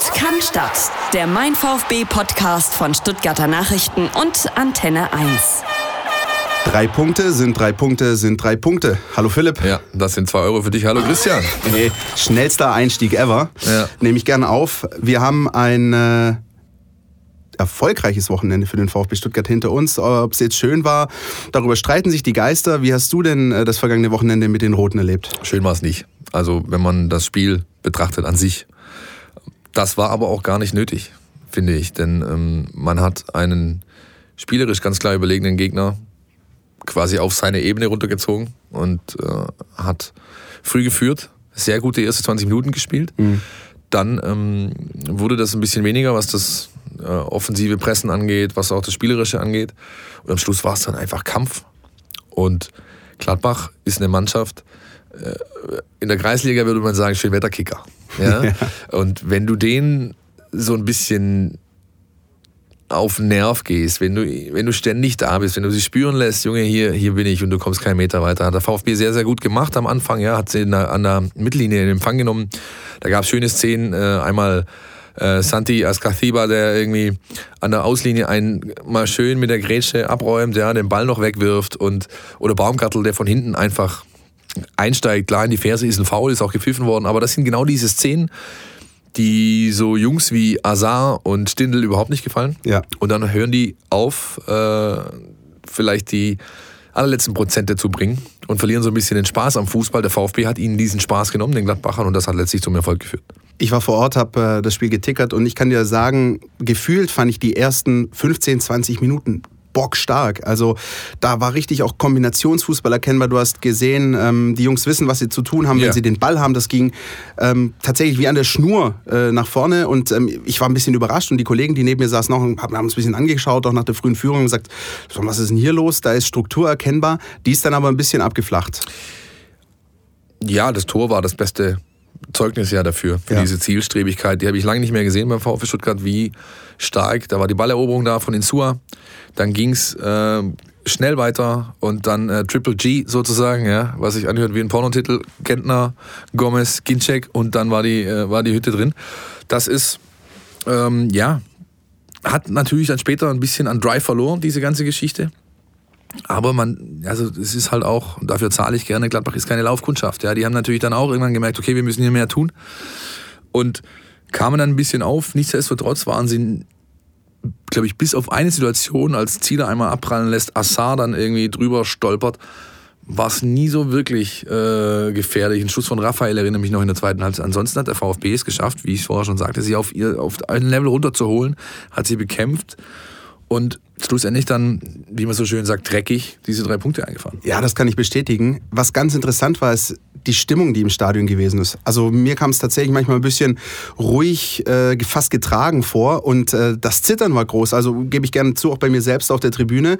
Sport kann Stadt. Der Mein VfB Podcast von Stuttgarter Nachrichten und Antenne 1. Drei Punkte sind drei Punkte sind drei Punkte. Hallo Philipp. Ja, das sind zwei Euro für dich. Hallo Christian. Nee, schnellster Einstieg ever. Ja. Nehme ich gerne auf. Wir haben ein äh, erfolgreiches Wochenende für den VfB Stuttgart hinter uns. Ob es jetzt schön war, darüber streiten sich die Geister. Wie hast du denn äh, das vergangene Wochenende mit den Roten erlebt? Schön war es nicht. Also wenn man das Spiel betrachtet an sich. Das war aber auch gar nicht nötig, finde ich. Denn ähm, man hat einen spielerisch ganz klar überlegenen Gegner quasi auf seine Ebene runtergezogen und äh, hat früh geführt, sehr gute erste 20 Minuten gespielt. Mhm. Dann ähm, wurde das ein bisschen weniger, was das äh, offensive Pressen angeht, was auch das Spielerische angeht. Und am Schluss war es dann einfach Kampf. Und Gladbach ist eine Mannschaft, in der Kreisliga würde man sagen, Schönwetterkicker. Ja? ja. Und wenn du den so ein bisschen auf den Nerv gehst, wenn du, wenn du ständig da bist, wenn du sie spüren lässt, Junge, hier, hier bin ich und du kommst keinen Meter weiter. Hat der VfB sehr, sehr gut gemacht am Anfang, ja, hat sie der, an der Mittellinie in Empfang genommen. Da gab es schöne Szenen, äh, einmal äh, Santi Ascathiba, der irgendwie an der Auslinie einen mal schön mit der Grätsche abräumt, ja, den Ball noch wegwirft und oder Baumgartel, der von hinten einfach einsteigt. Klar, in die Ferse ist ein Foul, ist auch gepfiffen worden, aber das sind genau diese Szenen, die so Jungs wie Azar und Stindl überhaupt nicht gefallen. Ja. Und dann hören die auf, äh, vielleicht die allerletzten Prozente zu bringen und verlieren so ein bisschen den Spaß am Fußball. Der VfB hat ihnen diesen Spaß genommen, den Gladbachern, und das hat letztlich zum Erfolg geführt. Ich war vor Ort, habe äh, das Spiel getickert und ich kann dir sagen, gefühlt fand ich die ersten 15, 20 Minuten bockstark. Also da war richtig auch Kombinationsfußball erkennbar. Du hast gesehen, ähm, die Jungs wissen, was sie zu tun haben, yeah. wenn sie den Ball haben. Das ging ähm, tatsächlich wie an der Schnur äh, nach vorne und ähm, ich war ein bisschen überrascht und die Kollegen, die neben mir saßen, noch, haben uns ein bisschen angeschaut, auch nach der frühen Führung und gesagt, was ist denn hier los? Da ist Struktur erkennbar. Die ist dann aber ein bisschen abgeflacht. Ja, das Tor war das beste Zeugnis ja dafür, für ja. diese Zielstrebigkeit. Die habe ich lange nicht mehr gesehen beim VfB Stuttgart, wie stark. Da war die Balleroberung da von Insua. Dann ging es äh, schnell weiter und dann äh, Triple G sozusagen, ja, was sich anhört wie ein Pornotitel. Gentner, Gomez, Ginczek und dann war die, äh, war die Hütte drin. Das ist, ähm, ja, hat natürlich dann später ein bisschen an Drive verloren, diese ganze Geschichte. Aber man, also es ist halt auch, dafür zahle ich gerne, Gladbach ist keine Laufkundschaft. Ja, die haben natürlich dann auch irgendwann gemerkt, okay, wir müssen hier mehr tun. Und kamen dann ein bisschen auf. Nichtsdestotrotz waren sie, glaube ich, bis auf eine Situation, als Zieler einmal abprallen lässt, Assar dann irgendwie drüber stolpert, war es nie so wirklich äh, gefährlich. Ein Schuss von Raphael erinnere mich noch in der zweiten Halbzeit. Ansonsten hat der VfB es geschafft, wie ich vorher schon sagte, sie auf, ihr, auf ein Level runterzuholen, hat sie bekämpft und schlussendlich dann, wie man so schön sagt, dreckig diese drei Punkte eingefahren. Ja, das kann ich bestätigen. Was ganz interessant war, ist die Stimmung, die im Stadion gewesen ist. Also mir kam es tatsächlich manchmal ein bisschen ruhig, äh, fast getragen vor und äh, das Zittern war groß. Also gebe ich gerne zu, auch bei mir selbst auf der Tribüne.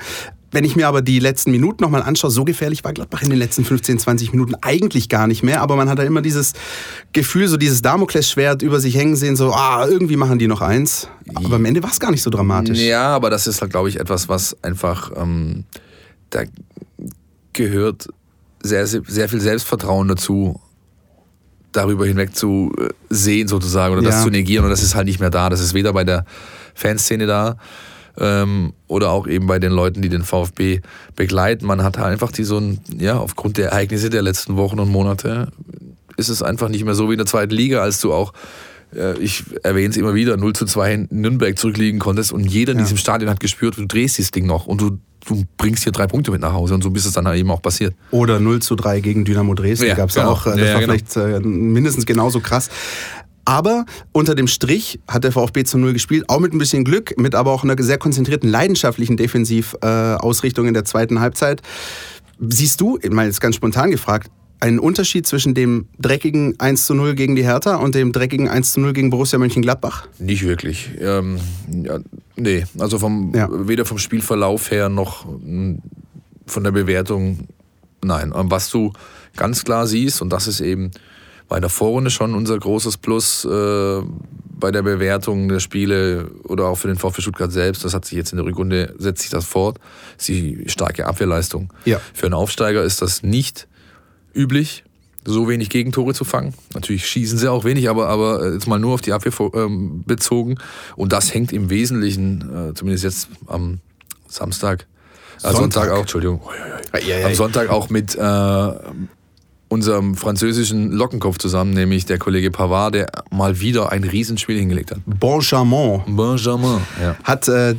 Wenn ich mir aber die letzten Minuten nochmal anschaue, so gefährlich war Gladbach in den letzten 15, 20 Minuten eigentlich gar nicht mehr. Aber man hat da immer dieses Gefühl, so dieses Damoklesschwert über sich hängen sehen, so, ah, irgendwie machen die noch eins. Aber am Ende war es gar nicht so dramatisch. Ja, aber das ist halt, glaube ich, etwas, was einfach, ähm, da gehört sehr, sehr viel Selbstvertrauen dazu, darüber hinweg zu äh, sehen sozusagen oder ja. das zu negieren. Und das ist halt nicht mehr da. Das ist weder bei der Fanszene da ähm, oder auch eben bei den Leuten, die den VfB begleiten. Man hat einfach die so ein, ja, aufgrund der Ereignisse der letzten Wochen und Monate ist es einfach nicht mehr so wie in der zweiten Liga, als du auch ich erwähne es immer wieder, 0 zu 2 in Nürnberg zurückliegen konntest und jeder in ja. diesem Stadion hat gespürt, du drehst dieses Ding noch und du, du bringst hier drei Punkte mit nach Hause und so ist es dann eben auch passiert. Oder 0 zu 3 gegen Dynamo Dresden ja, gab es genau. auch. Äh, das ja, war genau. vielleicht äh, mindestens genauso krass. Aber unter dem Strich hat der VfB zu Null gespielt, auch mit ein bisschen Glück, mit aber auch einer sehr konzentrierten, leidenschaftlichen Defensivausrichtung in der zweiten Halbzeit. Siehst du, mal jetzt ganz spontan gefragt, einen Unterschied zwischen dem dreckigen 1 zu 0 gegen die Hertha und dem dreckigen 1 zu 0 gegen Borussia Mönchengladbach? Nicht wirklich. Ähm, ja, nee, also vom, ja. weder vom Spielverlauf her noch hm, von der Bewertung, nein. Was du ganz klar siehst, und das ist eben bei der Vorrunde schon unser großes Plus äh, bei der Bewertung der Spiele oder auch für den VfB Stuttgart selbst, das hat sich jetzt in der Rückrunde, setzt sich das fort, ist die starke Abwehrleistung. Ja. Für einen Aufsteiger ist das nicht üblich. so wenig Gegentore zu fangen. Natürlich schießen sie auch wenig, aber, aber jetzt mal nur auf die Abwehr ähm, bezogen. Und das hängt im Wesentlichen, äh, zumindest jetzt am Samstag, äh, Sonntag. Sonntag auch, Entschuldigung, am Sonntag auch mit äh, unserem französischen Lockenkopf zusammen, nämlich der Kollege Pavard, der mal wieder ein Riesenspiel hingelegt hat. Benjamin. Benjamin, ja. Hat äh,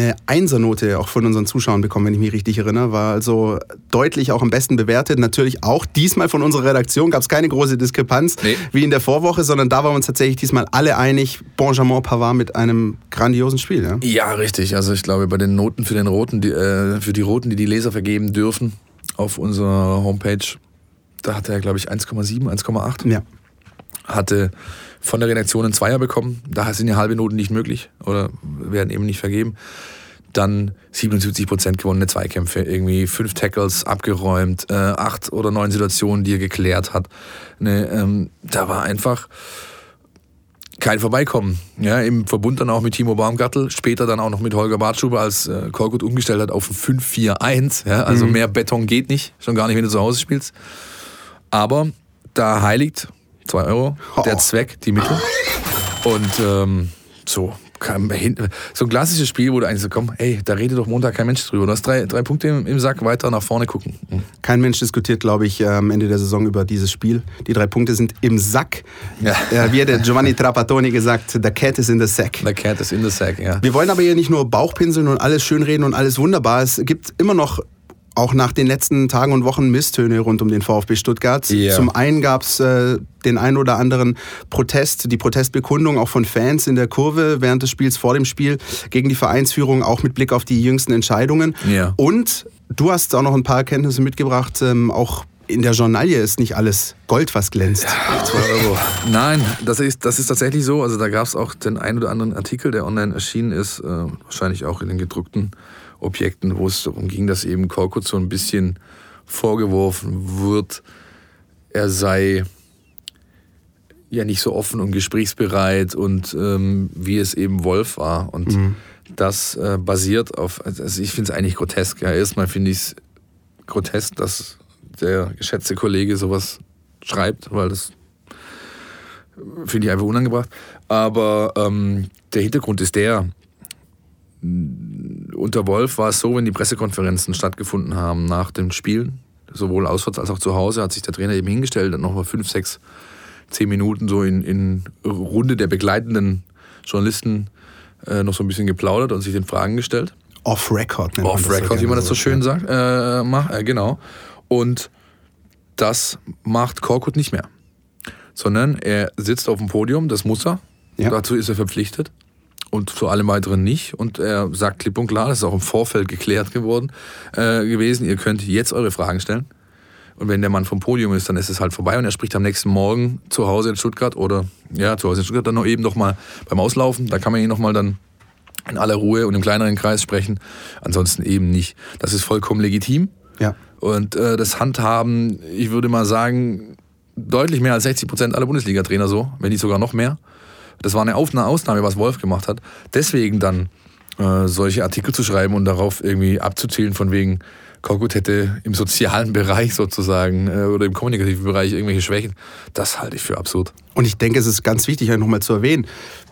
eine Einsernote auch von unseren Zuschauern bekommen, wenn ich mich richtig erinnere. War also deutlich auch am besten bewertet. Natürlich auch diesmal von unserer Redaktion gab es keine große Diskrepanz nee. wie in der Vorwoche, sondern da waren wir uns tatsächlich diesmal alle einig. Benjamin Pavard mit einem grandiosen Spiel. Ja, ja richtig. Also ich glaube, bei den Noten für den Roten, die, äh, für die Roten, die die Leser vergeben dürfen, auf unserer Homepage da hatte er, glaube ich, 1,7, 1,8. Ja. Hatte von der Redaktion einen Zweier bekommen. Da sind ja halbe Noten nicht möglich oder werden eben nicht vergeben. Dann 77 Prozent gewonnene Zweikämpfe, irgendwie fünf Tackles abgeräumt, äh, acht oder neun Situationen, die er geklärt hat. Ne, ähm, da war einfach kein Vorbeikommen. Ja, Im Verbund dann auch mit Timo Baumgartel, später dann auch noch mit Holger Bartschuber, als äh, Korkut umgestellt hat auf ein 5-4-1. Ja, also mhm. mehr Beton geht nicht, schon gar nicht, wenn du zu Hause spielst. Aber da heiligt 2 Euro der Zweck, die Mittel. Und ähm, so, so ein klassisches Spiel, wo du eigentlich so komm, ey, da redet doch Montag kein Mensch drüber. Du hast drei, drei Punkte im, im Sack, weiter nach vorne gucken. Mhm. Kein Mensch diskutiert, glaube ich, am Ende der Saison über dieses Spiel. Die drei Punkte sind im Sack. Ja. Äh, wie hat der Giovanni Trapattoni gesagt, the cat is in the sack. The cat is in the sack, ja. Wir wollen aber hier nicht nur Bauchpinseln und alles schönreden und alles wunderbar. Es gibt immer noch auch nach den letzten Tagen und Wochen Misstöne rund um den VfB Stuttgart. Yeah. Zum einen gab es äh, den ein oder anderen Protest, die Protestbekundung auch von Fans in der Kurve während des Spiels, vor dem Spiel, gegen die Vereinsführung, auch mit Blick auf die jüngsten Entscheidungen. Yeah. Und du hast auch noch ein paar Erkenntnisse mitgebracht, ähm, auch in der Journalie ist nicht alles Gold, was glänzt. Ja, 2 Euro. Nein, das ist, das ist tatsächlich so. Also da gab es auch den ein oder anderen Artikel, der online erschienen ist, äh, wahrscheinlich auch in den gedruckten Objekten, wo es darum ging, dass eben Korkut so ein bisschen vorgeworfen wird, er sei ja nicht so offen und gesprächsbereit und ähm, wie es eben Wolf war. Und mhm. das äh, basiert auf, also ich finde es eigentlich grotesk. Ja, erstmal finde ich es grotesk, dass der geschätzte Kollege sowas schreibt, weil das finde ich einfach unangebracht. Aber ähm, der Hintergrund ist der, unter Wolf war es so, wenn die Pressekonferenzen stattgefunden haben nach dem Spiel, sowohl auswärts als auch zu Hause, hat sich der Trainer eben hingestellt und nochmal fünf, sechs, zehn Minuten so in, in Runde der begleitenden Journalisten äh, noch so ein bisschen geplaudert und sich den Fragen gestellt. Off-Record. Off-Record, wie man das so schön sagt. Äh, mach, äh, genau. Und das macht Korkut nicht mehr. Sondern er sitzt auf dem Podium, das muss er. Ja. Dazu ist er verpflichtet und zu allem weiteren nicht. Und er sagt klipp und klar, das ist auch im Vorfeld geklärt geworden äh, gewesen, ihr könnt jetzt eure Fragen stellen. Und wenn der Mann vom Podium ist, dann ist es halt vorbei und er spricht am nächsten Morgen zu Hause in Stuttgart oder ja, zu Hause in Stuttgart dann noch eben noch mal beim Auslaufen. Da kann man ihn noch mal dann in aller Ruhe und im kleineren Kreis sprechen. Ansonsten eben nicht. Das ist vollkommen legitim. Ja. Und äh, das Handhaben, ich würde mal sagen, deutlich mehr als 60 Prozent aller Bundesliga-Trainer so, wenn nicht sogar noch mehr. Das war eine Ausnahme, was Wolf gemacht hat. Deswegen dann äh, solche Artikel zu schreiben und darauf irgendwie abzuzählen von wegen, Korkut hätte im sozialen Bereich sozusagen äh, oder im kommunikativen Bereich irgendwelche Schwächen, das halte ich für absurd. Und ich denke, es ist ganz wichtig, nochmal zu erwähnen,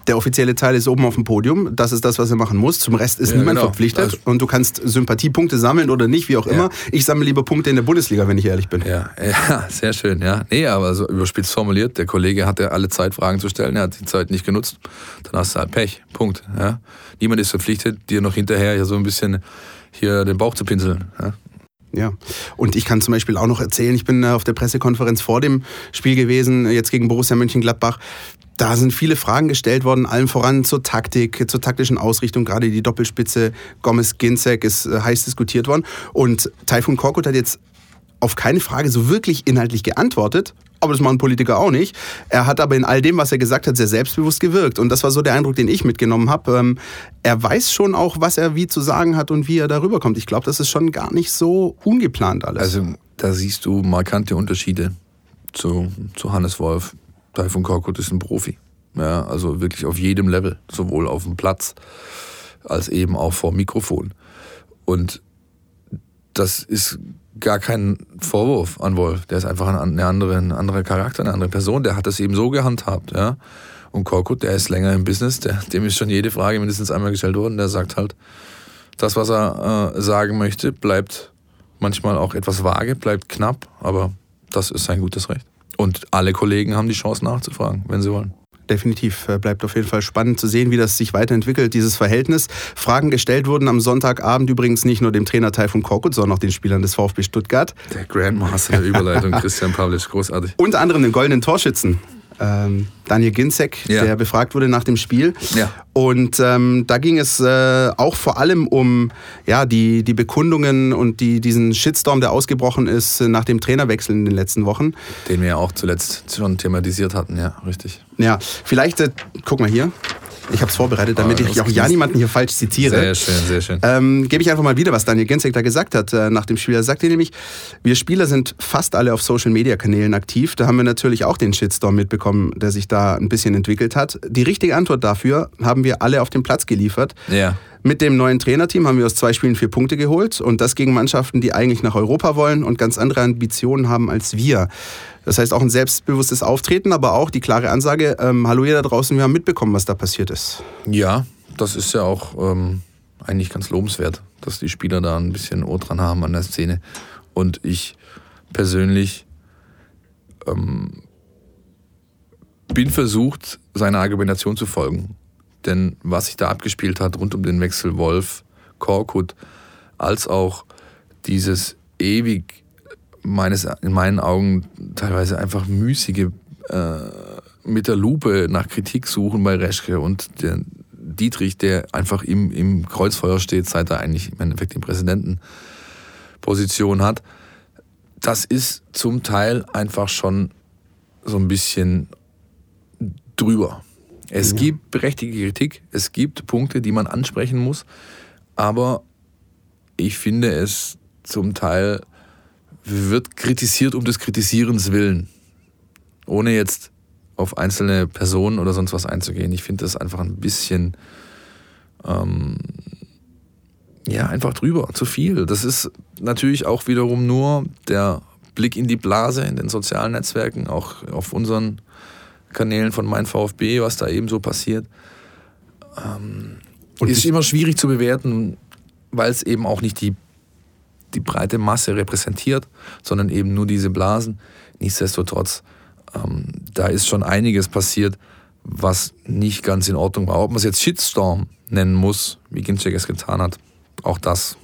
der offizielle Teil ist oben auf dem Podium, das ist das, was er machen muss. Zum Rest ist ja, niemand genau. verpflichtet also, und du kannst Sympathiepunkte sammeln oder nicht, wie auch ja. immer. Ich sammle lieber Punkte in der Bundesliga, wenn ich ehrlich bin. Ja, ja sehr schön, ja. Nee, aber so überspitzt formuliert, der Kollege hatte alle Zeit, Fragen zu stellen, er hat die Zeit nicht genutzt. Dann hast du halt Pech, Punkt. Ja. Niemand ist verpflichtet, dir noch hinterher ja so ein bisschen hier den Bauch zu pinseln. Ja. Ja, und ich kann zum Beispiel auch noch erzählen, ich bin äh, auf der Pressekonferenz vor dem Spiel gewesen, jetzt gegen Borussia Mönchengladbach. Da sind viele Fragen gestellt worden, allen voran zur Taktik, zur taktischen Ausrichtung. Gerade die Doppelspitze Gomez-Ginzek ist äh, heiß diskutiert worden. Und Taifun Korkut hat jetzt auf keine Frage so wirklich inhaltlich geantwortet, aber das machen Politiker auch nicht. Er hat aber in all dem, was er gesagt hat, sehr selbstbewusst gewirkt. Und das war so der Eindruck, den ich mitgenommen habe. Ähm, er weiß schon auch, was er wie zu sagen hat und wie er darüber kommt. Ich glaube, das ist schon gar nicht so ungeplant alles. Also da siehst du markante Unterschiede zu, zu Hannes Wolf. Taifun Korkut ist ein Profi. Ja, also wirklich auf jedem Level, sowohl auf dem Platz als eben auch vor Mikrofon. Und das ist gar kein Vorwurf an Wolf. Der ist einfach ein, eine andere, ein anderer Charakter, eine andere Person. Der hat das eben so gehandhabt. Ja? Und Korkut, der ist länger im Business, der, dem ist schon jede Frage mindestens einmal gestellt worden. Der sagt halt, das, was er äh, sagen möchte, bleibt manchmal auch etwas vage, bleibt knapp, aber das ist sein gutes Recht. Und alle Kollegen haben die Chance nachzufragen, wenn sie wollen definitiv. Äh, bleibt auf jeden Fall spannend zu sehen, wie das sich weiterentwickelt, dieses Verhältnis. Fragen gestellt wurden am Sonntagabend übrigens nicht nur dem Trainer Taifun Korkut, sondern auch den Spielern des VfB Stuttgart. Der Grandmaster der Überleitung, Christian Pavlic, großartig. Unter anderem den goldenen Torschützen ähm, Daniel Ginzek, ja. der befragt wurde nach dem Spiel. Ja. Und ähm, da ging es äh, auch vor allem um ja, die, die Bekundungen und die, diesen Shitstorm, der ausgebrochen ist nach dem Trainerwechsel in den letzten Wochen. Den wir ja auch zuletzt schon thematisiert hatten, ja, richtig. Ja, vielleicht, äh, guck mal hier. Ich habe es vorbereitet, damit oh, ich auch ja niemanden hier falsch zitiere. Sehr schön, sehr schön. Ähm, Gebe ich einfach mal wieder, was Daniel Genzek da gesagt hat äh, nach dem Spiel. Er sagte nämlich, wir Spieler sind fast alle auf Social-Media-Kanälen aktiv. Da haben wir natürlich auch den Shitstorm mitbekommen, der sich da ein bisschen entwickelt hat. Die richtige Antwort dafür haben wir alle auf dem Platz geliefert. Ja. Mit dem neuen Trainerteam haben wir aus zwei Spielen vier Punkte geholt und das gegen Mannschaften, die eigentlich nach Europa wollen und ganz andere Ambitionen haben als wir. Das heißt auch ein selbstbewusstes Auftreten, aber auch die klare Ansage, ähm, hallo ihr da draußen, wir haben mitbekommen, was da passiert ist. Ja, das ist ja auch ähm, eigentlich ganz lobenswert, dass die Spieler da ein bisschen Ohr dran haben an der Szene. Und ich persönlich ähm, bin versucht, seiner Argumentation zu folgen. Denn was sich da abgespielt hat rund um den Wechsel Wolf, Korkut, als auch dieses ewig meines, in meinen Augen teilweise einfach müßige äh, mit der Lupe nach Kritik suchen bei Reschke und der Dietrich, der einfach im, im Kreuzfeuer steht, seit er eigentlich im Endeffekt die Präsidentenposition hat. Das ist zum Teil einfach schon so ein bisschen drüber. Es ja. gibt berechtigte Kritik, es gibt Punkte, die man ansprechen muss, aber ich finde es zum Teil wird kritisiert um des Kritisierens willen, ohne jetzt auf einzelne Personen oder sonst was einzugehen. Ich finde das einfach ein bisschen, ähm, ja, einfach drüber, zu viel. Das ist natürlich auch wiederum nur der Blick in die Blase in den sozialen Netzwerken, auch auf unseren Kanälen von Mein VfB, was da eben so passiert. Ähm, und ist immer schwierig zu bewerten, weil es eben auch nicht die die breite Masse repräsentiert, sondern eben nur diese Blasen. Nichtsdestotrotz, ähm, da ist schon einiges passiert, was nicht ganz in Ordnung war. Ob man es jetzt Shitstorm nennen muss, wie Ginczek es getan hat, auch das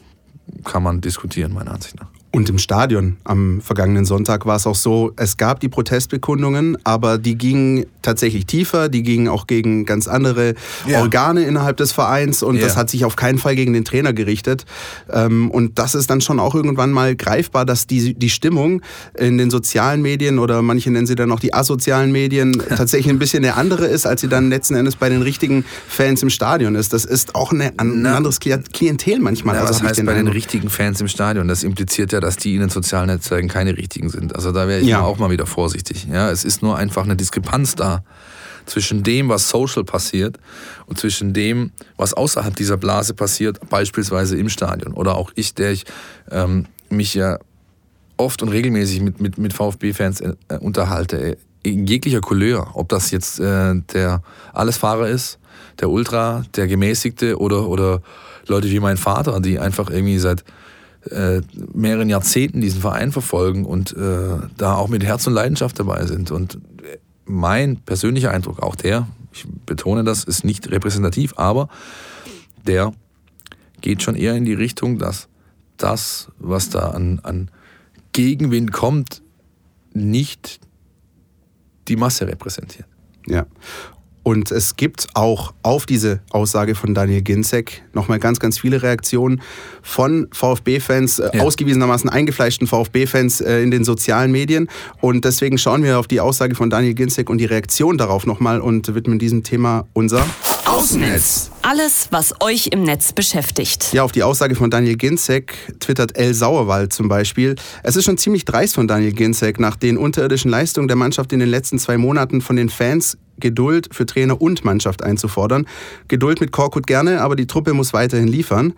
kann man diskutieren, meiner Ansicht nach. Und im Stadion am vergangenen Sonntag war es auch so, es gab die Protestbekundungen, aber die gingen tatsächlich tiefer, die gingen auch gegen ganz andere ja. Organe innerhalb des Vereins und ja. das hat sich auf keinen Fall gegen den Trainer gerichtet. Ähm, und das ist dann schon auch irgendwann mal greifbar, dass die, die Stimmung in den sozialen Medien oder manche nennen sie dann auch die asozialen Medien tatsächlich ein bisschen eine andere ist, als sie dann letzten Endes bei den richtigen Fans im Stadion ist. Das ist auch eine, ein Na, anderes Klientel manchmal. Na, was heißt bei den richtigen Fans im Stadion? Das impliziert ja ja, dass die in den sozialen Netzwerken keine richtigen sind. Also da wäre ich ja. auch mal wieder vorsichtig. Ja, es ist nur einfach eine Diskrepanz da zwischen dem, was social passiert und zwischen dem, was außerhalb dieser Blase passiert, beispielsweise im Stadion. Oder auch ich, der ich ähm, mich ja oft und regelmäßig mit, mit, mit VfB-Fans äh, unterhalte, in jeglicher Couleur, ob das jetzt äh, der Allesfahrer ist, der Ultra, der Gemäßigte oder, oder Leute wie mein Vater, die einfach irgendwie seit äh, mehreren Jahrzehnten diesen Verein verfolgen und äh, da auch mit Herz und Leidenschaft dabei sind. Und mein persönlicher Eindruck, auch der, ich betone das, ist nicht repräsentativ, aber der geht schon eher in die Richtung, dass das, was da an, an Gegenwind kommt, nicht die Masse repräsentiert. Ja. Und es gibt auch auf diese Aussage von Daniel Ginzek nochmal ganz, ganz viele Reaktionen von VfB-Fans, äh, ja. ausgewiesenermaßen eingefleischten VfB-Fans äh, in den sozialen Medien. Und deswegen schauen wir auf die Aussage von Daniel Ginzek und die Reaktion darauf nochmal und widmen diesem Thema unser Außennetz. Alles, was euch im Netz beschäftigt. Ja, auf die Aussage von Daniel Ginzek twittert El Sauerwald zum Beispiel. Es ist schon ziemlich dreist von Daniel Ginzek, nach den unterirdischen Leistungen der Mannschaft in den letzten zwei Monaten von den Fans Geduld für Trainer und Mannschaft einzufordern. Geduld mit Korkut gerne, aber die Truppe muss weiterhin liefern.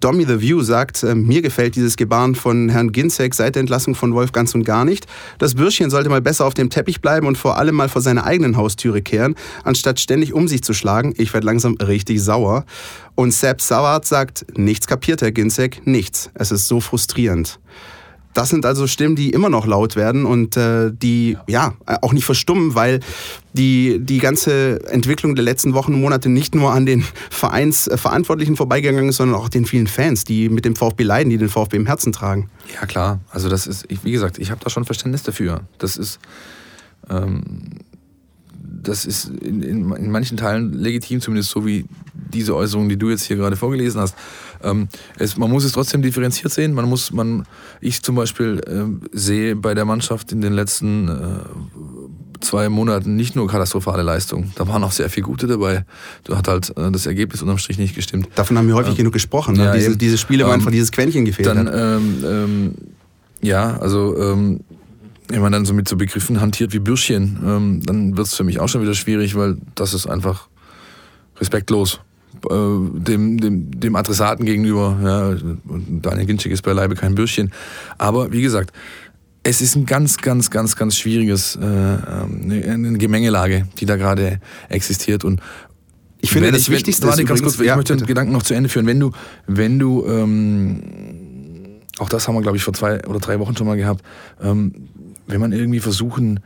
Dommy the View sagt, äh, mir gefällt dieses Gebaren von Herrn Ginzek seit der Entlassung von Wolf ganz und gar nicht. Das Bürschchen sollte mal besser auf dem Teppich bleiben und vor allem mal vor seiner eigenen Haustüre kehren, anstatt ständig um sich zu schlagen. Ich werde langsam richtig sauer. Und Sepp Sauert sagt, nichts kapiert Herr Ginzek, nichts. Es ist so frustrierend. Das sind also Stimmen, die immer noch laut werden und äh, die ja auch nicht verstummen, weil die, die ganze Entwicklung der letzten Wochen und Monate nicht nur an den Vereinsverantwortlichen äh, vorbeigegangen ist, sondern auch den vielen Fans, die mit dem VfB leiden, die den VfB im Herzen tragen. Ja klar, also das ist, wie gesagt, ich habe da schon Verständnis dafür. Das ist, ähm, das ist in, in, in manchen Teilen legitim, zumindest so wie diese Äußerungen, die du jetzt hier gerade vorgelesen hast. Ähm, es, man muss es trotzdem differenziert sehen. Man muss, man, ich zum Beispiel äh, sehe bei der Mannschaft in den letzten äh, zwei Monaten nicht nur katastrophale Leistungen. Da waren auch sehr viele gute dabei. Du hat halt äh, das Ergebnis unterm Strich nicht gestimmt. Davon haben wir häufig ähm, genug gesprochen. Ne? Ja, diese, diese, Spiele, wo ähm, einfach dieses Quäntchen gefehlt dann, hat. Ähm, ähm, ja, also ähm, wenn man dann so mit so Begriffen hantiert wie Bürschchen, ähm, dann wird es für mich auch schon wieder schwierig, weil das ist einfach respektlos äh, dem, dem, dem Adressaten gegenüber. Ja, Daniel Ginczek ist beileibe kein Bürschchen. Aber wie gesagt, es ist ein ganz, ganz, ganz, ganz schwieriges, äh, ähm, eine Gemengelage, die da gerade existiert. Und ich finde, das wenn, Wichtigste warte, ganz kurz, ich ja, möchte bitte. den Gedanken noch zu Ende führen. Wenn du, wenn du, ähm, auch das haben wir, glaube ich, vor zwei oder drei Wochen schon mal gehabt, ähm, wenn man irgendwie versuchen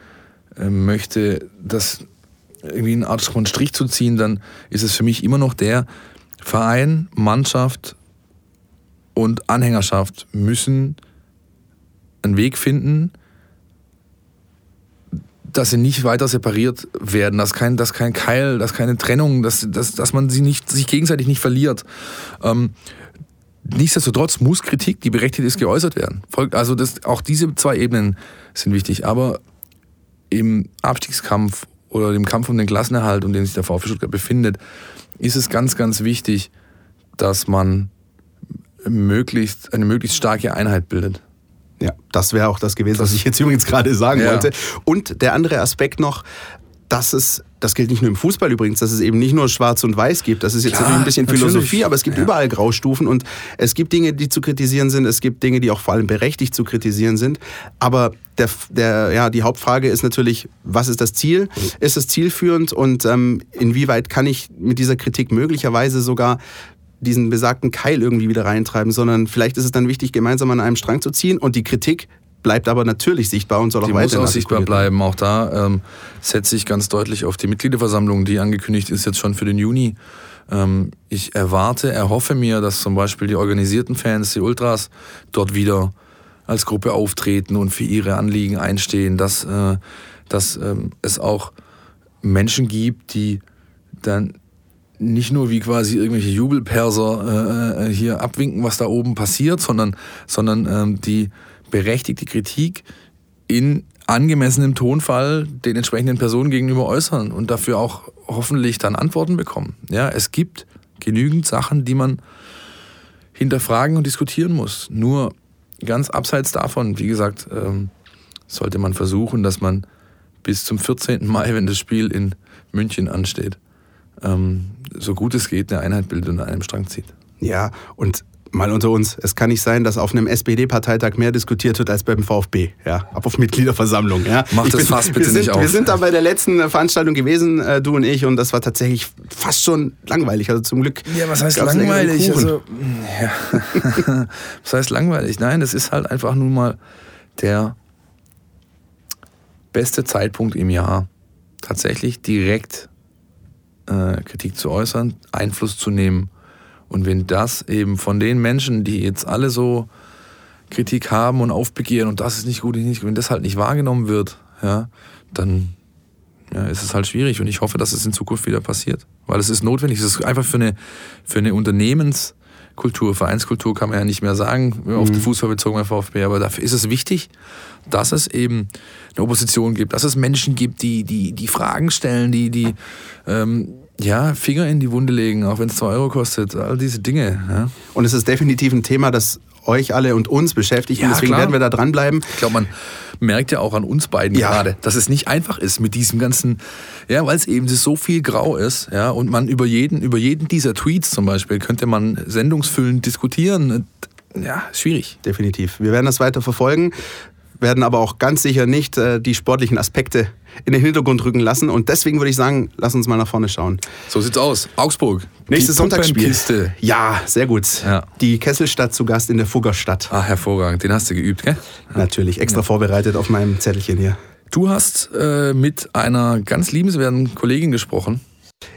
äh, möchte, dass irgendwie eine Art von Strich zu ziehen, dann ist es für mich immer noch der Verein, Mannschaft und Anhängerschaft müssen einen Weg finden, dass sie nicht weiter separiert werden, dass kein, dass kein Keil, dass keine Trennung, dass, dass, dass man sie nicht, sich gegenseitig nicht verliert. Ähm, nichtsdestotrotz muss Kritik, die berechtigt ist, geäußert werden. Also das, auch diese zwei Ebenen sind wichtig. Aber im Abstiegskampf oder dem Kampf um den Klassenerhalt, um den sich der VfB Stuttgart befindet, ist es ganz, ganz wichtig, dass man möglichst, eine möglichst starke Einheit bildet. Ja, das wäre auch das gewesen, was ich jetzt übrigens gerade sagen ja. wollte. Und der andere Aspekt noch, dass es, das gilt nicht nur im Fußball übrigens, dass es eben nicht nur Schwarz und Weiß gibt. Das ist jetzt Klar, natürlich ein bisschen natürlich. Philosophie, aber es gibt ja. überall Graustufen und es gibt Dinge, die zu kritisieren sind, es gibt Dinge, die auch vor allem berechtigt zu kritisieren sind. Aber der, der, ja, die Hauptfrage ist natürlich, was ist das Ziel? Ist es zielführend und ähm, inwieweit kann ich mit dieser Kritik möglicherweise sogar diesen besagten Keil irgendwie wieder reintreiben, sondern vielleicht ist es dann wichtig, gemeinsam an einem Strang zu ziehen und die Kritik bleibt aber natürlich sichtbar und soll auch muss auch sichtbar bleiben. Auch da ähm, setze ich ganz deutlich auf die Mitgliederversammlung, die angekündigt ist jetzt schon für den Juni. Ähm, ich erwarte, erhoffe mir, dass zum Beispiel die organisierten Fans, die Ultras, dort wieder als Gruppe auftreten und für ihre Anliegen einstehen, dass, äh, dass ähm, es auch Menschen gibt, die dann nicht nur wie quasi irgendwelche Jubelperser äh, äh hier abwinken, was da oben passiert, sondern, sondern ähm, die berechtigte Kritik in angemessenem Tonfall den entsprechenden Personen gegenüber äußern und dafür auch hoffentlich dann Antworten bekommen. Ja, es gibt genügend Sachen, die man hinterfragen und diskutieren muss. Nur ganz abseits davon, wie gesagt, ähm, sollte man versuchen, dass man bis zum 14. Mai, wenn das Spiel in München ansteht, ähm, so gut es geht, eine Einheit bildet und an einem Strang zieht. Ja, und mal unter uns, es kann nicht sein, dass auf einem SPD-Parteitag mehr diskutiert wird als beim VfB, ja, ab auf Mitgliederversammlung, ja. Mach das fast bitte sind, nicht auf. Wir sind da bei der letzten Veranstaltung gewesen, äh, du und ich, und das war tatsächlich fast schon langweilig, also zum Glück. Ja, was heißt langweilig? Also, ja. was heißt langweilig? Nein, das ist halt einfach nun mal der beste Zeitpunkt im Jahr, tatsächlich direkt äh, Kritik zu äußern, Einfluss zu nehmen und wenn das eben von den Menschen, die jetzt alle so Kritik haben und aufbegehren und das ist nicht gut, nicht, wenn das halt nicht wahrgenommen wird, ja, dann ja, ist es halt schwierig und ich hoffe, dass es in Zukunft wieder passiert. Weil es ist notwendig, es ist einfach für eine, für eine Unternehmenskultur, Vereinskultur kann man ja nicht mehr sagen, mhm. auf den Fußball bezogen beim VfB, aber dafür ist es wichtig, dass es eben eine Opposition gibt, dass es Menschen gibt, die, die, die Fragen stellen, die, die ähm, ja, Finger in die Wunde legen, auch wenn es zwei Euro kostet, all diese Dinge. Ja. Und es ist definitiv ein Thema, das euch alle und uns beschäftigt. Ja, und deswegen klar. werden wir da dranbleiben. Ich glaube, man merkt ja auch an uns beiden Ja. gerade, dass es nicht einfach ist mit diesem ganzen, ja, weil es eben so viel grau ist, ja, und man über jeden, über jeden dieser Tweets zum Beispiel könnte man sendungsfüllend diskutieren. Ja, schwierig. Definitiv. Wir werden das weiter verfolgen, werden aber auch ganz sicher nicht äh, die sportlichen Aspekte in den Hintergrund rücken lassen. Und deswegen würde ich sagen, lass uns mal nach vorne schauen. So sieht's aus. Augsburg. Nächstes Sonntagsspiel. Ja, sehr gut. Ja. Die Kesselstadt zu Gast in der Fuggerstadt. Ah, hervorragend. Den hast du geübt, gell? Natürlich, extra vorbereitet auf meinem Zettelchen hier. Du hast äh, mit einer ganz liebenswerten Kollegin gesprochen.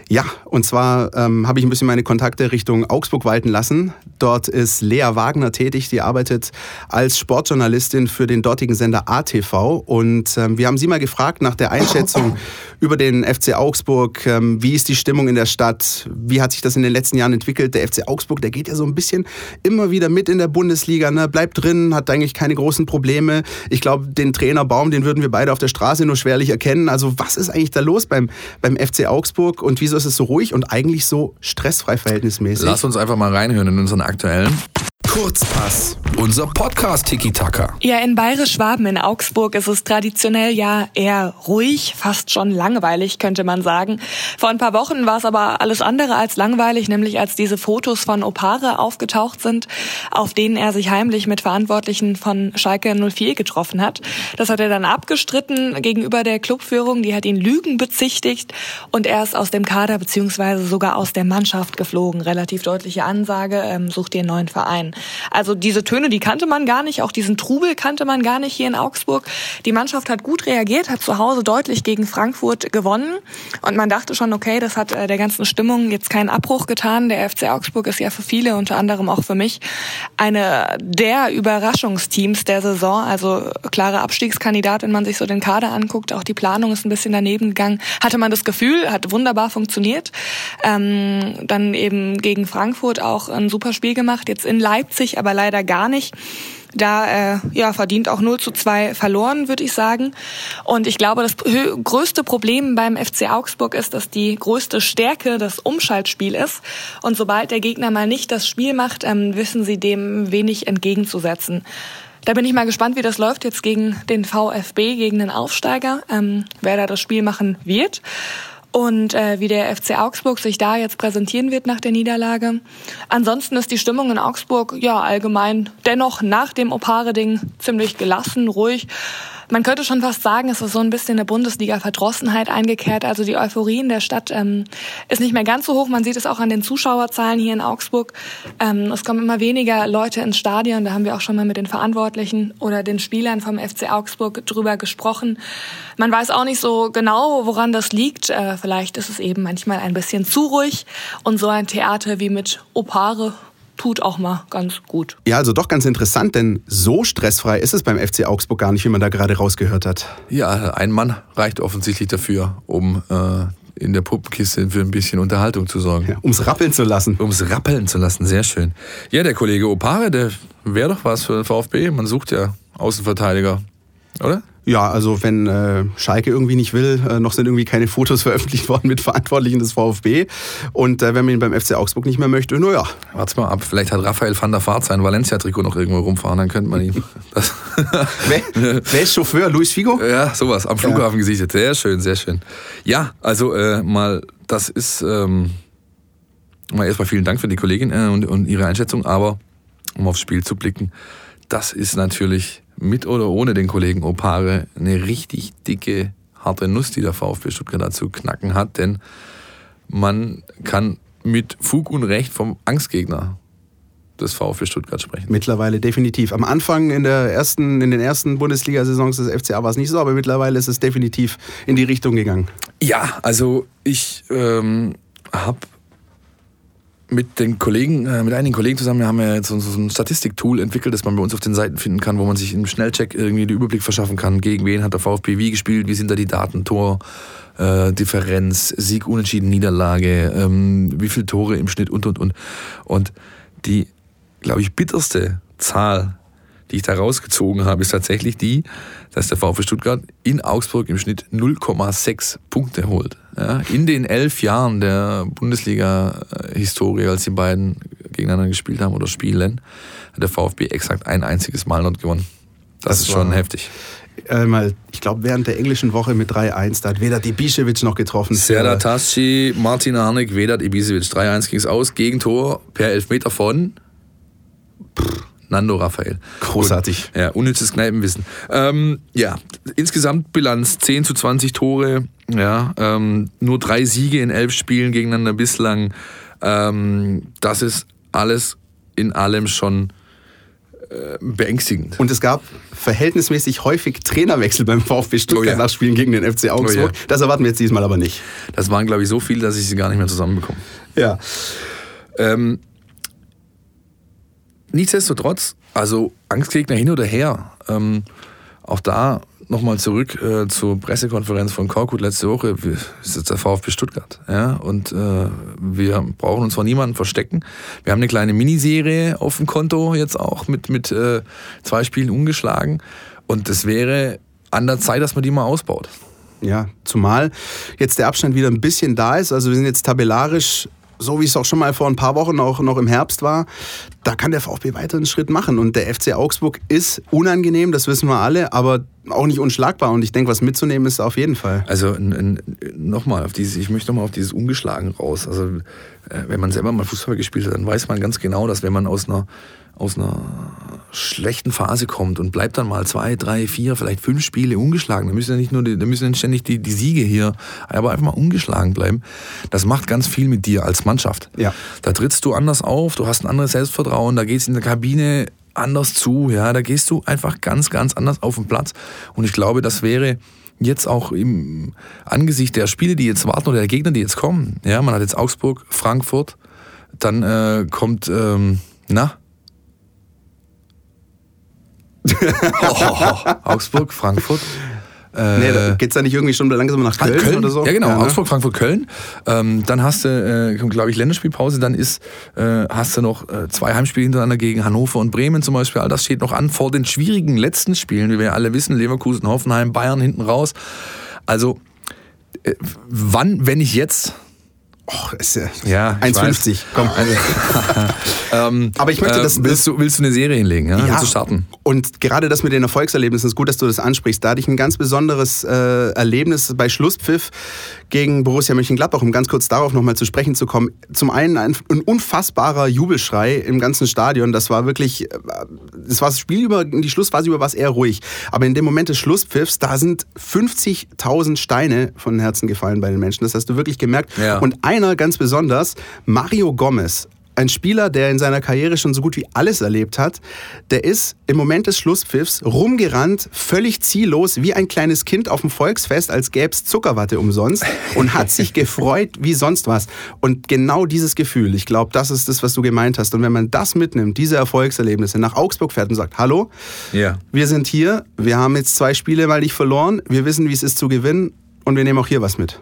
Ja, und zwar ähm, habe ich ein bisschen meine Kontakte Richtung Augsburg walten lassen. Dort ist Lea Wagner tätig, die arbeitet als Sportjournalistin für den dortigen Sender ATV. Und ähm, wir haben sie mal gefragt nach der Einschätzung über den FC Augsburg. Ähm, wie ist die Stimmung in der Stadt? Wie hat sich das in den letzten Jahren entwickelt? Der FC Augsburg, der geht ja so ein bisschen immer wieder mit in der Bundesliga, ne? bleibt drin, hat eigentlich keine großen Probleme. Ich glaube, den Trainer Baum, den würden wir beide auf der Straße nur schwerlich erkennen. Also was ist eigentlich da los beim, beim FC Augsburg und wieso ist es so ruhig und eigentlich so stressfrei verhältnismäßig? Lass uns einfach mal reinhören in unseren aktuellen. Kurzpass. Unser Podcast Tiki Taka. Ja, in Bayerisch-Schwaben in Augsburg ist es traditionell ja eher ruhig, fast schon langweilig, könnte man sagen. Vor ein paar Wochen war es aber alles andere als langweilig, nämlich als diese Fotos von Opare aufgetaucht sind, auf denen er sich heimlich mit Verantwortlichen von Schalke 04 getroffen hat. Das hat er dann abgestritten gegenüber der Clubführung, die hat ihn Lügen bezichtigt und er ist aus dem Kader beziehungsweise sogar aus der Mannschaft geflogen. Relativ deutliche Ansage, ähm, such dir einen neuen Verein. Also diese Töne, die kannte man gar nicht, auch diesen Trubel kannte man gar nicht hier in Augsburg. Die Mannschaft hat gut reagiert, hat zu Hause deutlich gegen Frankfurt gewonnen und man dachte schon, okay, das hat äh, der ganzen Stimmung jetzt keinen Abbruch getan. Der FC Augsburg ist ja für viele, unter anderem auch für mich, eine der Überraschungsteams der Saison. Also klare Abstiegskandidat, wenn man sich so den Kader anguckt. Auch die Planung ist ein bisschen daneben gegangen. Hatte man das Gefühl, hat wunderbar funktioniert. Ähm, dann eben gegen Frankfurt auch ein super Spiel gemacht. Jetzt in Leipzig, aber leider gar nicht. Da äh, ja verdient auch 0 zu 2 verloren, würde ich sagen. Und ich glaube, das größte Problem beim FC Augsburg ist, dass die größte Stärke das Umschaltspiel ist. Und sobald der Gegner mal nicht das Spiel macht, ähm, wissen sie dem wenig entgegenzusetzen. Da bin ich mal gespannt, wie das läuft jetzt gegen den VfB, gegen den Aufsteiger, ähm, wer da das Spiel machen wird und äh, wie der FC Augsburg sich da jetzt präsentieren wird nach der Niederlage. Ansonsten ist die Stimmung in Augsburg ja allgemein dennoch nach dem Opare-Ding ziemlich gelassen, ruhig. Man könnte schon fast sagen, es ist so ein bisschen eine Bundesliga-Verdrossenheit eingekehrt. Also die Euphorie in der Stadt ähm, ist nicht mehr ganz so hoch. Man sieht es auch an den Zuschauerzahlen hier in Augsburg. Ähm, es kommen immer weniger Leute ins Stadion. Da haben wir auch schon mal mit den Verantwortlichen oder den Spielern vom FC Augsburg drüber gesprochen. Man weiß auch nicht so genau, woran das liegt. Äh, vielleicht ist es eben manchmal ein bisschen zu ruhig. Und so ein Theater wie mit Opare tut auch mal ganz gut. Ja, also doch ganz interessant, denn so stressfrei ist es beim FC Augsburg gar nicht, wie man da gerade rausgehört hat. Ja, ein Mann reicht offensichtlich dafür, um äh, in der Puppenkiste für ein bisschen Unterhaltung zu sorgen. Ja, ums Rappeln zu lassen. Um es rappeln zu lassen, sehr schön. Ja, der Kollege Opare, der wäre doch was für den VfB. Man sucht ja Außenverteidiger, oder? Ja, also wenn äh, Schalke irgendwie nicht will, äh, noch sind irgendwie keine Fotos veröffentlicht worden mit Verantwortlichen des VfB. Und äh, wenn man ihn beim FC Augsburg nicht mehr möchte, naja, Warte mal ab, vielleicht hat Raphael van der Vaart sein Valencia-Trikot noch irgendwo rumfahren, dann könnte man ihn. Das wer, wer ist Chauffeur? Luis Figo? ja, sowas, am Flughafen gesichtet. Sehr schön, sehr schön. Ja, also äh, mal, das ist ähm, mal erstmal vielen Dank für die Kollegin äh, und, und ihre Einschätzung, aber um aufs Spiel zu blicken, das ist natürlich mit oder ohne den Kollegen Opare eine richtig dicke, harte Nuss, die der VfB Stuttgart dazu knacken hat, denn man kann mit Fug und Recht vom Angstgegner des VfB Stuttgart sprechen. Mittlerweile definitiv. Am Anfang in, der ersten, in den ersten Bundesliga-Saisons des FCA war es nicht so, aber mittlerweile ist es definitiv in die Richtung gegangen. Ja, also ich ähm, habe mit den Kollegen, äh, mit einigen Kollegen zusammen, wir haben ja jetzt so, so ein Statistiktool entwickelt, das man bei uns auf den Seiten finden kann, wo man sich im Schnellcheck irgendwie den Überblick verschaffen kann, gegen wen hat der VfB wie gespielt, wie sind da die Daten, Tor, äh, Differenz, Sieg, Unentschieden, Niederlage, ähm, wie viele Tore im Schnitt und und und. Und die, glaube ich, bitterste Zahl, die ich da rausgezogen habe, ist tatsächlich die, dass der VfB Stuttgart in Augsburg im Schnitt 0,6 Punkte holt. Ja, in den elf Jahren der Bundesliga-Historie, als die beiden gegeneinander gespielt haben oder spielen, hat der VfB exakt ein einziges Mal dort gewonnen. Das, das ist schon heftig. Äh, mal, ich glaube, während der englischen Woche mit 3-1, da hat Vedat Ibisevic noch getroffen. Serdar Tasci, Martin Harnik, Vedat Ibisevic. 3-1 ging es aus. Gegentor per Elfmeter von Nando Raphael. Großartig. Und, ja, unnützes Kneipenwissen. Ähm, ja, insgesamt Bilanz 10 zu 20 Tore. Ja, ähm, nur drei Siege in elf Spielen gegeneinander bislang. Ähm, das ist alles in allem schon äh, beängstigend. Und es gab verhältnismäßig häufig Trainerwechsel beim VfB Stuttgart oh ja. nach Spielen gegen den FC Augsburg. Oh ja. Das erwarten wir jetzt diesmal aber nicht. Das waren, glaube ich, so viele, dass ich sie gar nicht mehr zusammenbekomme. Ja. Ähm, nichtsdestotrotz, also Angstgegner hin oder her, ähm, auch da nochmal zurück äh, zur Pressekonferenz von Korkut letzte Woche. Wir, ist jetzt der VfB Stuttgart. Ja? Und äh, wir brauchen uns vor niemandem verstecken. Wir haben eine kleine Miniserie auf dem Konto jetzt auch mit, mit äh, zwei Spielen ungeschlagen. Und das wäre an der Zeit, dass man die mal ausbaut. Ja, zumal jetzt der Abstand wieder ein bisschen da ist. Also wir sind jetzt tabellarisch so wie es auch schon mal vor ein paar Wochen auch noch im Herbst war, da kann der VfB weiter einen Schritt machen. Und der FC Augsburg ist unangenehm, das wissen wir alle, aber auch nicht unschlagbar. Und ich denke, was mitzunehmen ist auf jeden Fall. Also nochmal ich möchte nochmal auf dieses Ungeschlagen raus. Also äh, wenn man selber mal Fußball gespielt hat, dann weiß man ganz genau, dass wenn man aus einer aus einer schlechten Phase kommt und bleibt dann mal zwei, drei, vier, vielleicht fünf Spiele ungeschlagen, dann müssen ja nicht nur die, dann müssen ja ständig die, die Siege hier, aber einfach mal ungeschlagen bleiben. Das macht ganz viel mit dir als Mannschaft. Ja. Da trittst du anders auf, du hast ein anderes Selbstvertrauen, da geht es in der Kabine anders zu, ja, da gehst du einfach ganz, ganz anders auf den Platz. Und ich glaube, das wäre jetzt auch im Angesicht der Spiele, die jetzt warten oder der Gegner, die jetzt kommen. Ja, man hat jetzt Augsburg, Frankfurt, dann äh, kommt, ähm, na, oh, Augsburg, Frankfurt. Äh, nee, da geht's da nicht irgendwie schon langsam nach Köln, Köln, oder so? Ja, genau. Ja, ne? Augsburg, Frankfurt, Köln. Ähm, dann hast du, äh, glaube ich, Länderspielpause. Dann ist, äh, hast du noch äh, zwei Heimspiele hintereinander gegen Hannover und Bremen zum Beispiel. All das steht noch an vor den schwierigen letzten Spielen, wie wir alle wissen. Leverkusen, Hoffenheim, Bayern hinten raus. Also, äh, wann, wenn ich jetzt, Och, ist ja, ja 1,50. Komm. ähm, Aber ich möchte das. Äh, willst, du, willst du eine Serie hinlegen? Ja? ja. Willst du starten? Und gerade das mit den Erfolgserlebnissen ist gut, dass du das ansprichst. Da hatte ich ein ganz besonderes äh, Erlebnis bei Schlusspfiff gegen Borussia Mönchengladbach, um ganz kurz darauf nochmal zu sprechen zu kommen. Zum einen ein, ein, unfassbarer Jubelschrei im ganzen Stadion. Das war wirklich, äh, das war das Spiel über, die Schlussphase über war es eher ruhig. Aber in dem Moment des Schlusspfiffs, da sind 50.000 Steine von Herzen gefallen bei den Menschen. Das hast du wirklich gemerkt. Ja. Und einer ganz besonders, Mario Gomez, ein Spieler, der in seiner Karriere schon so gut wie alles erlebt hat, der ist im Moment des Schlusspfiffs rumgerannt, völlig ziellos, wie ein kleines Kind auf dem Volksfest, als gäbe es Zuckerwatte umsonst und hat sich gefreut wie sonst was. Und genau dieses Gefühl, ich glaube, das ist das, was du gemeint hast. Und wenn man das mitnimmt, diese Erfolgserlebnisse, nach Augsburg fährt und sagt, hallo, ja. wir sind hier, wir haben jetzt zwei Spiele mal nicht verloren, wir wissen, wie es ist zu gewinnen und wir nehmen auch hier was mit.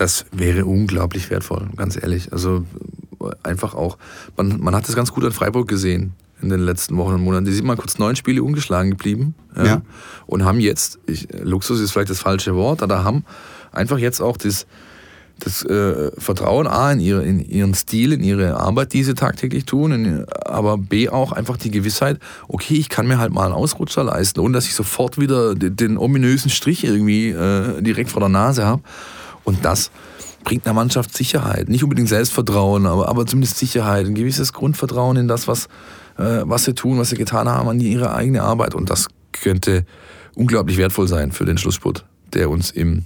Das wäre unglaublich wertvoll, ganz ehrlich. Also einfach auch, man, man hat das ganz gut an Freiburg gesehen in den letzten Wochen und Monaten. Die sind mal kurz neun Spiele ungeschlagen geblieben ja, ja. und haben jetzt, ich, Luxus ist vielleicht das falsche Wort, aber haben einfach jetzt auch das, das äh, Vertrauen A in, ihre, in ihren Stil, in ihre Arbeit, die sie tagtäglich tun, in, aber B auch einfach die Gewissheit, okay, ich kann mir halt mal einen Ausrutscher leisten, ohne dass ich sofort wieder den, den ominösen Strich irgendwie äh, direkt vor der Nase habe. Und das bringt einer Mannschaft Sicherheit. Nicht unbedingt Selbstvertrauen, aber, aber zumindest Sicherheit, ein gewisses Grundvertrauen in das, was, äh, was sie tun, was sie getan haben, an ihre eigene Arbeit. Und das könnte unglaublich wertvoll sein für den Schlussspurt, der uns im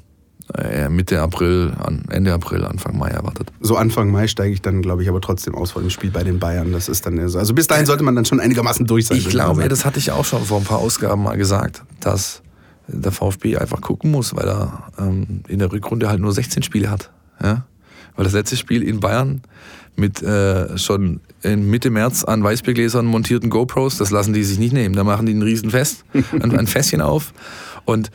äh, Mitte April, Ende April, Anfang Mai erwartet. So Anfang Mai steige ich dann, glaube ich, aber trotzdem aus vor dem Spiel bei den Bayern. Das ist dann so. Also bis dahin sollte man dann schon einigermaßen durch sein. Ich glaube, das hatte ich auch schon vor ein paar Ausgaben mal gesagt, dass der VfB einfach gucken muss, weil er ähm, in der Rückrunde halt nur 16 Spiele hat. Ja? Weil das letzte Spiel in Bayern mit äh, schon Mitte März an Weißbiergläsern montierten GoPros, das lassen die sich nicht nehmen. Da machen die ein Riesenfest, ein, ein Fässchen auf. Und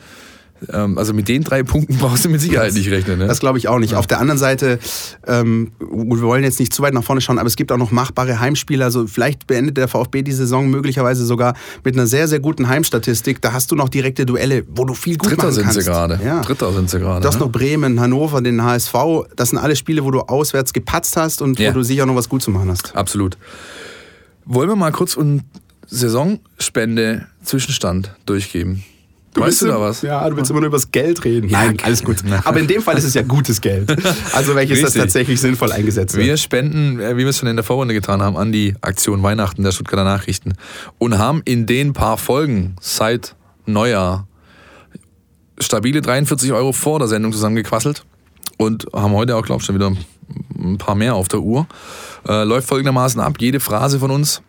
also mit den drei Punkten brauchst du mit Sicherheit nicht rechnen. Ne? Das glaube ich auch nicht. Ja. Auf der anderen Seite, ähm, wir wollen jetzt nicht zu weit nach vorne schauen, aber es gibt auch noch machbare Heimspiele. Also vielleicht beendet der VfB die Saison möglicherweise sogar mit einer sehr, sehr guten Heimstatistik. Da hast du noch direkte Duelle, wo du viel gut Dritter machen sind kannst. sie gerade. Ja. Dritter sind sie gerade. Du hast ne? noch Bremen, Hannover, den HSV. Das sind alle Spiele, wo du auswärts gepatzt hast und Ja. wo du sicher noch was gut zu machen hast. Absolut. Wollen wir mal kurz einen Saisonspende Zwischenstand durchgeben? weißt du da was? Ja, du willst immer nur über das Geld reden. Ja, Nein, alles gut. Aber in dem Fall ist es ja gutes Geld. Also welches das Richtig. tatsächlich sinnvoll eingesetzt wird. Wir spenden, äh, wie wir es schon in der Vorrunde getan haben, an die Aktion Weihnachten der Stuttgarter Nachrichten und haben in den paar Folgen seit Neujahr stabile 43 Euro vor der Sendung zusammengequasselt und haben heute auch, glaube ich, schon wieder ein paar mehr auf der Uhr. Äh, läuft folgendermaßen ab, jede Phrase von uns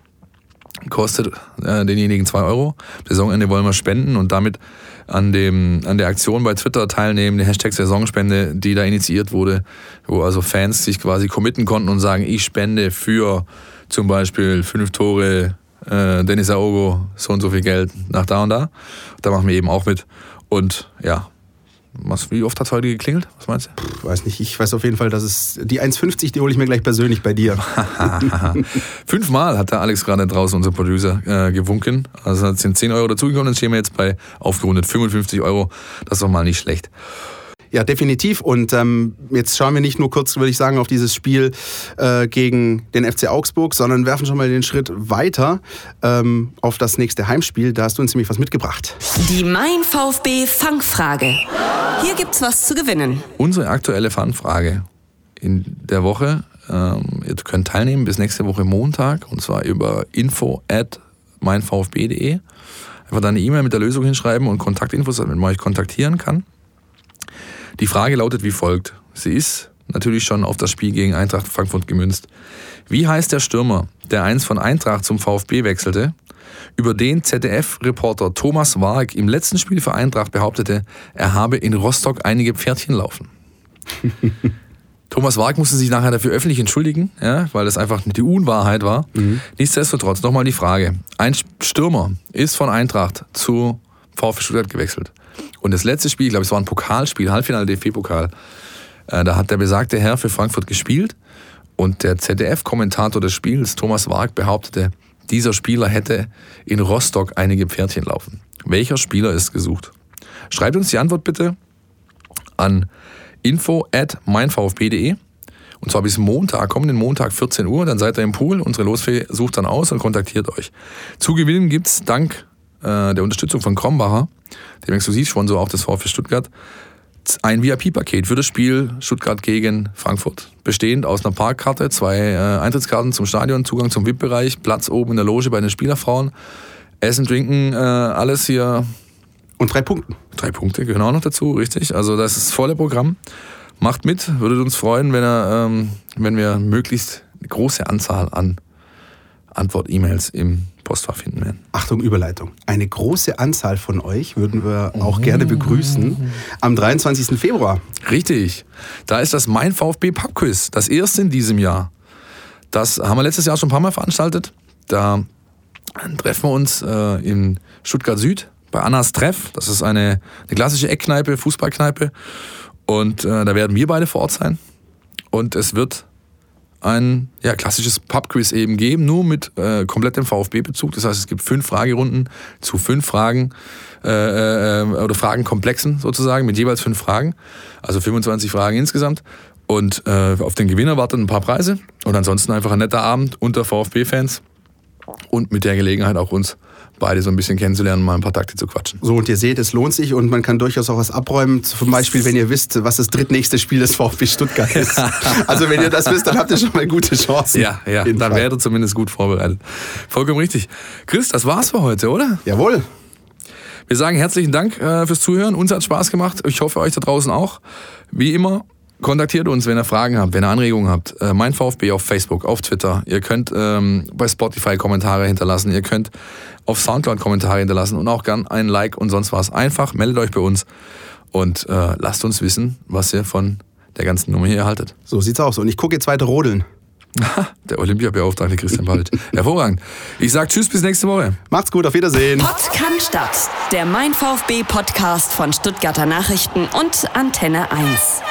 kostet äh, denjenigen 2 Euro. Saisonende wollen wir spenden und damit an, dem, an der Aktion bei Twitter teilnehmen, den Hashtag Saisonspende, die da initiiert wurde, wo also Fans sich quasi committen konnten und sagen, ich spende für zum Beispiel fünf Tore äh, Dennis Aogo, so und so viel Geld nach da und da. Da machen wir eben auch mit. Und ja, was, wie oft hat es heute geklingelt? Was meinst du? Ich weiß nicht, ich weiß auf jeden Fall, dass es die 1,50, die hole ich mir gleich persönlich bei dir. Fünfmal hat der Alex gerade draußen, unser Producer, äh, gewunken. Also sind 10 Euro dazugekommen, dann stehen wir jetzt bei aufgerundet 55 Euro. Das ist doch mal nicht schlecht. Ja, definitiv. Und ähm, jetzt schauen wir nicht nur kurz, würde ich sagen, auf dieses Spiel äh, gegen den FC Augsburg, sondern werfen schon mal den Schritt weiter ähm, auf das nächste Heimspiel. Da hast du uns nämlich was mitgebracht. Die Mein VfB Fangfrage. Hier gibt's was zu gewinnen. Unsere aktuelle Fanfrage in der Woche. Ähm, ihr könnt teilnehmen bis nächste Woche Montag und zwar über info at meinvfb.de. Einfach da eine E-Mail mit der Lösung hinschreiben und Kontaktinfos, damit man euch kontaktieren kann. Die Frage lautet wie folgt. Sie ist natürlich schon auf das Spiel gegen Eintracht Frankfurt gemünzt. Wie heißt der Stürmer, der einst von Eintracht zum VfB wechselte, über den ZDF-Reporter Thomas Warg im letzten Spiel für Eintracht behauptete, er habe in Rostock einige Pferdchen laufen? Thomas Warg musste sich nachher dafür öffentlich entschuldigen, ja, weil das einfach die Unwahrheit war. Nichtsdestotrotz, nochmal die Frage. Ein Stürmer ist von Eintracht zu VfB Stuttgart gewechselt. Und das letzte Spiel, ich glaube, es war ein Pokalspiel, Halbfinale DFB-Pokal. Äh, da hat der besagte Herr für Frankfurt gespielt und der ZDF-Kommentator des Spiels, Thomas Warg, behauptete, dieser Spieler hätte in Rostock einige Pferdchen laufen. Welcher Spieler ist gesucht? Schreibt uns die Antwort bitte an info at meinvfb.de und zwar bis Montag, kommenden Montag 14 Uhr, dann seid ihr im Pool, unsere Losfee sucht dann aus und kontaktiert euch. Zu gewinnen gibt's dank äh, der Unterstützung von Krombacher, dem Exklusivsponsor auch des VfB Stuttgart, ein VIP-Paket für das Spiel Stuttgart gegen Frankfurt. Bestehend aus einer Parkkarte, zwei äh, Eintrittskarten zum Stadion, Zugang zum VIP-Bereich, Platz oben in der Loge bei den Spielerfrauen, Essen, Trinken, äh, alles hier Und drei Punkten. Drei Punkte gehören auch noch dazu, richtig. Also das ist volle Programm. Macht mit, würde uns freuen, wenn, er, ähm, wenn wir möglichst eine große Anzahl an Antwort-E-Mails im Postfach finden werden. Achtung, Überleitung. Eine große Anzahl von euch würden wir auch gerne begrüßen am 23. Februar. Richtig. Da ist das Mein VfB Pubquiz, das erste in diesem Jahr. Das haben wir letztes Jahr schon ein paar Mal veranstaltet. Da treffen wir uns äh, in Stuttgart Süd bei Annas Treff. Das ist eine, eine klassische Eckkneipe, Fußballkneipe. Und äh, da werden wir beide vor Ort sein. Und es wird ein ja, klassisches Pubquiz eben geben, nur mit äh, komplettem VfB-Bezug. Das heißt, es gibt fünf Fragerunden zu fünf Fragen äh, äh, oder Fragenkomplexen sozusagen mit jeweils fünf Fragen. Also 25 Fragen insgesamt. Und äh, auf den Gewinner warten ein paar Preise. Und ansonsten einfach ein netter Abend unter VfB-Fans. Und mit der Gelegenheit auch uns beide so ein bisschen kennenzulernen, mal ein paar Takte zu quatschen. So, und ihr seht, es lohnt sich und man kann durchaus auch was abräumen. Zum Beispiel, wenn ihr wisst, was das drittnächste Spiel des VfB Stuttgart ist. Also, wenn ihr das wisst, dann habt ihr schon mal gute Chancen. Ja, ja, dann Fall. wäre zumindest gut vorbereitet. Vollkommen richtig. Chris, das war's für heute, oder? Jawohl. Wir sagen herzlichen Dank äh, fürs Zuhören. Uns hat Spaß gemacht. Ich hoffe, euch da draußen auch. Wie immer, kontaktiert uns, wenn ihr Fragen habt, wenn ihr Anregungen habt. Äh, mein VfB auf Facebook, auf Twitter. Ihr könnt ähm, bei Spotify Kommentare hinterlassen. Ihr könnt auf Soundcloud Kommentare hinterlassen und auch gern ein Like und sonst was. Einfach meldet euch bei uns und äh, lasst uns wissen, was ihr von der ganzen Nummer hier haltet. So sieht's aus. Und ich gucke jetzt weiter rodeln. Der Olympiabeauftragte Christian Wald. Hervorragend. Ich sag Tschüss bis nächste Woche. Macht's gut, auf Wiedersehen. Podcast, der Mein VfB Podcast von Stuttgarter Nachrichten und Antenne 1.